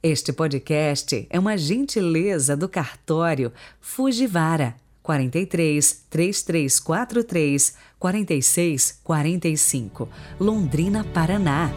Este podcast é uma gentileza do cartório Fujivara 43 3343 46 45, Londrina, Paraná.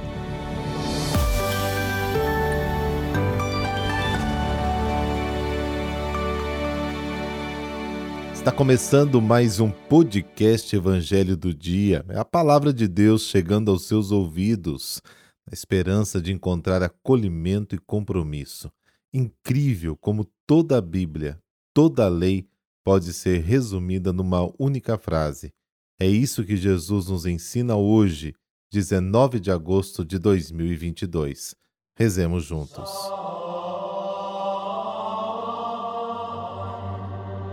Está começando mais um podcast Evangelho do Dia. É a palavra de Deus chegando aos seus ouvidos na esperança de encontrar acolhimento e compromisso. Incrível como toda a Bíblia, toda a lei pode ser resumida numa única frase. É isso que Jesus nos ensina hoje, 19 de agosto de 2022. Rezemos juntos.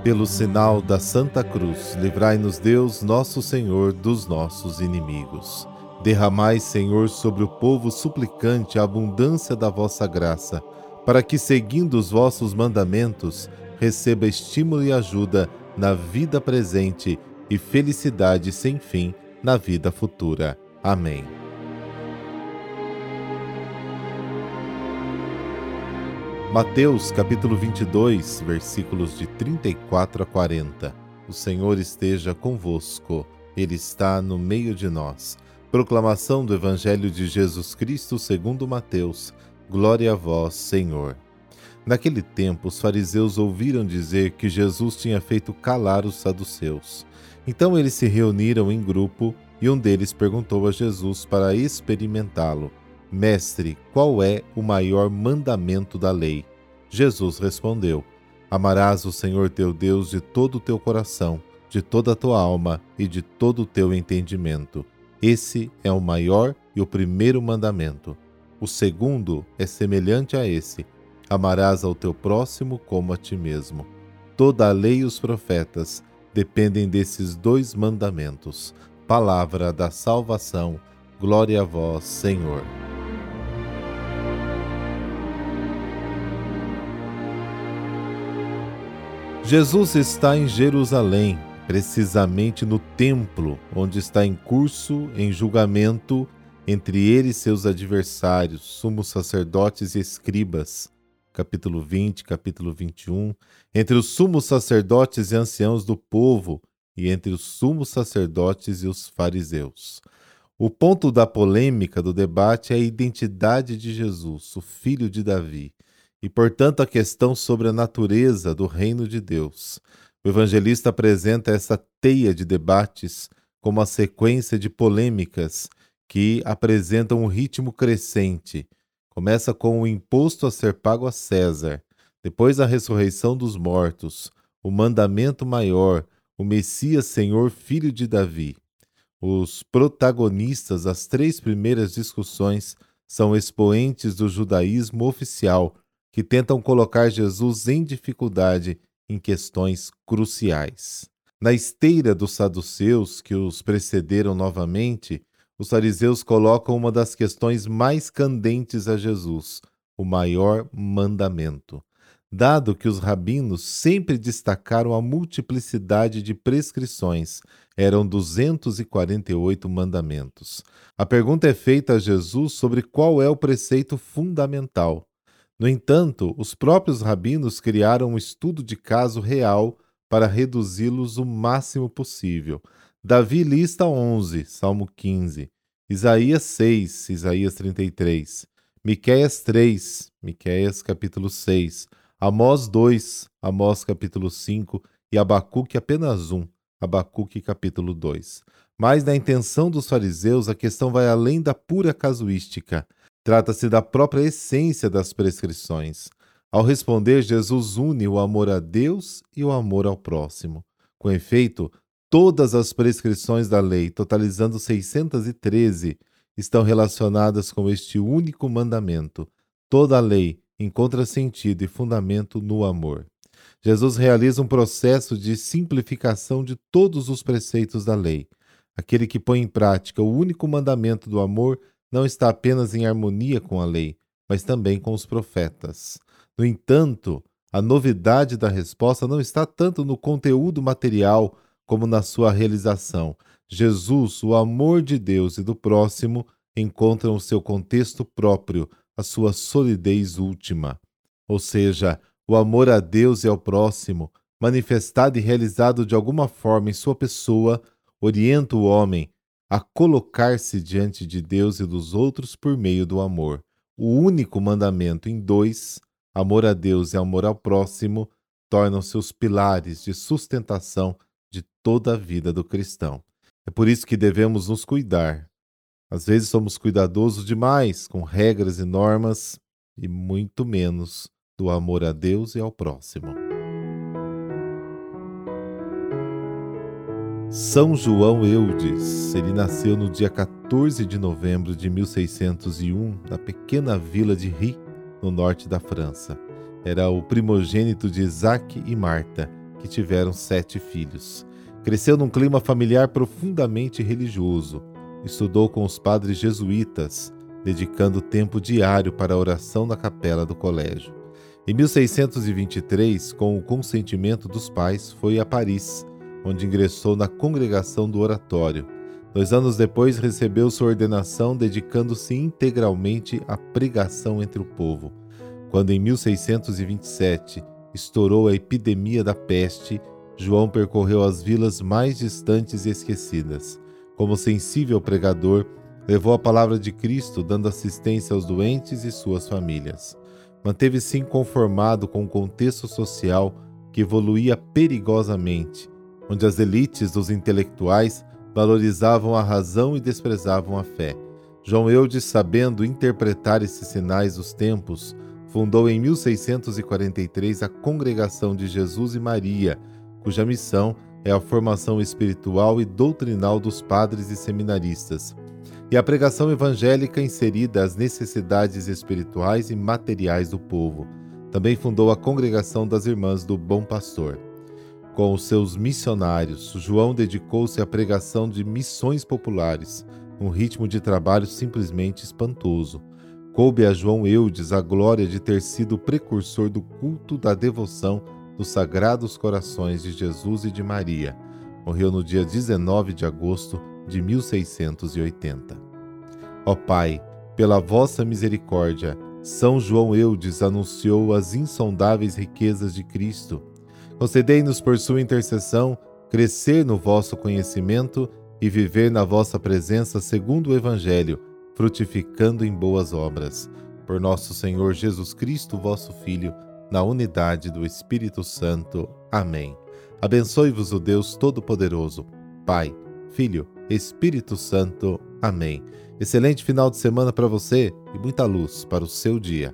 Pelo sinal da Santa Cruz, livrai-nos Deus, nosso Senhor, dos nossos inimigos. Derramai, Senhor, sobre o povo suplicante a abundância da vossa graça, para que, seguindo os vossos mandamentos, receba estímulo e ajuda na vida presente e felicidade sem fim na vida futura. Amém. Mateus capítulo 22, versículos de 34 a 40. O Senhor esteja convosco, Ele está no meio de nós. Proclamação do Evangelho de Jesus Cristo segundo Mateus. Glória a vós, Senhor. Naquele tempo, os fariseus ouviram dizer que Jesus tinha feito calar os saduceus. Então eles se reuniram em grupo e um deles perguntou a Jesus para experimentá-lo: Mestre, qual é o maior mandamento da lei? Jesus respondeu: Amarás o Senhor teu Deus de todo o teu coração, de toda a tua alma e de todo o teu entendimento esse é o maior e o primeiro mandamento. O segundo é semelhante a esse: amarás ao teu próximo como a ti mesmo. Toda a lei e os profetas dependem desses dois mandamentos. Palavra da salvação. Glória a vós, Senhor. Jesus está em Jerusalém precisamente no templo, onde está em curso em julgamento entre ele e seus adversários, sumos sacerdotes e escribas. Capítulo 20, capítulo 21, entre os sumos sacerdotes e anciãos do povo e entre os sumos sacerdotes e os fariseus. O ponto da polêmica do debate é a identidade de Jesus, o filho de Davi, e, portanto, a questão sobre a natureza do reino de Deus. O evangelista apresenta essa teia de debates como a sequência de polêmicas que apresentam um ritmo crescente. Começa com o imposto a ser pago a César, depois a ressurreição dos mortos, o mandamento maior, o Messias Senhor, filho de Davi. Os protagonistas das três primeiras discussões são expoentes do judaísmo oficial, que tentam colocar Jesus em dificuldade em questões cruciais. Na esteira dos saduceus que os precederam novamente, os fariseus colocam uma das questões mais candentes a Jesus, o maior mandamento. Dado que os rabinos sempre destacaram a multiplicidade de prescrições, eram 248 mandamentos. A pergunta é feita a Jesus sobre qual é o preceito fundamental. No entanto, os próprios rabinos criaram um estudo de caso real para reduzi-los o máximo possível. Davi lista 11, Salmo 15, Isaías 6, Isaías 33, Miqueias 3, Miqueias capítulo 6, Amós 2, Amós capítulo 5 e Abacuque apenas 1, Abacuque capítulo 2. Mas na intenção dos fariseus, a questão vai além da pura casuística. Trata-se da própria essência das prescrições. Ao responder, Jesus une o amor a Deus e o amor ao próximo. Com efeito, todas as prescrições da lei, totalizando 613, estão relacionadas com este único mandamento. Toda a lei encontra sentido e fundamento no amor. Jesus realiza um processo de simplificação de todos os preceitos da lei. Aquele que põe em prática o único mandamento do amor não está apenas em harmonia com a lei, mas também com os profetas. No entanto, a novidade da resposta não está tanto no conteúdo material como na sua realização. Jesus, o amor de Deus e do próximo, encontram o seu contexto próprio, a sua solidez última, ou seja, o amor a Deus e ao próximo, manifestado e realizado de alguma forma em sua pessoa, orienta o homem a colocar-se diante de Deus e dos outros por meio do amor. O único mandamento em dois, amor a Deus e amor ao próximo, tornam-se os pilares de sustentação de toda a vida do cristão. É por isso que devemos nos cuidar. Às vezes somos cuidadosos demais com regras e normas e muito menos do amor a Deus e ao próximo. São João Eudes. Ele nasceu no dia 14 de novembro de 1601, na pequena vila de Ri, no norte da França. Era o primogênito de Isaac e Marta, que tiveram sete filhos. Cresceu num clima familiar profundamente religioso. Estudou com os padres jesuítas, dedicando tempo diário para a oração na capela do colégio. Em 1623, com o consentimento dos pais, foi a Paris onde ingressou na congregação do Oratório. Dois anos depois, recebeu sua ordenação, dedicando-se integralmente à pregação entre o povo. Quando, em 1627, estourou a epidemia da peste, João percorreu as vilas mais distantes e esquecidas. Como sensível pregador, levou a palavra de Cristo, dando assistência aos doentes e suas famílias. Manteve-se inconformado com o contexto social que evoluía perigosamente onde as elites dos intelectuais valorizavam a razão e desprezavam a fé. João Eudes, sabendo interpretar esses sinais dos tempos, fundou em 1643 a Congregação de Jesus e Maria, cuja missão é a formação espiritual e doutrinal dos padres e seminaristas, e a pregação evangélica inserida às necessidades espirituais e materiais do povo. Também fundou a Congregação das Irmãs do Bom Pastor. Com os seus missionários, João dedicou-se à pregação de missões populares, um ritmo de trabalho simplesmente espantoso. Coube a João Eudes a glória de ter sido precursor do culto da devoção dos Sagrados Corações de Jesus e de Maria. Morreu no dia 19 de agosto de 1680. Ó Pai, pela vossa misericórdia, São João Eudes anunciou as insondáveis riquezas de Cristo Concedei-nos por sua intercessão crescer no vosso conhecimento e viver na vossa presença segundo o Evangelho, frutificando em boas obras. Por nosso Senhor Jesus Cristo, vosso Filho, na unidade do Espírito Santo. Amém. Abençoe-vos o Deus Todo-Poderoso, Pai, Filho, Espírito Santo. Amém. Excelente final de semana para você e muita luz para o seu dia.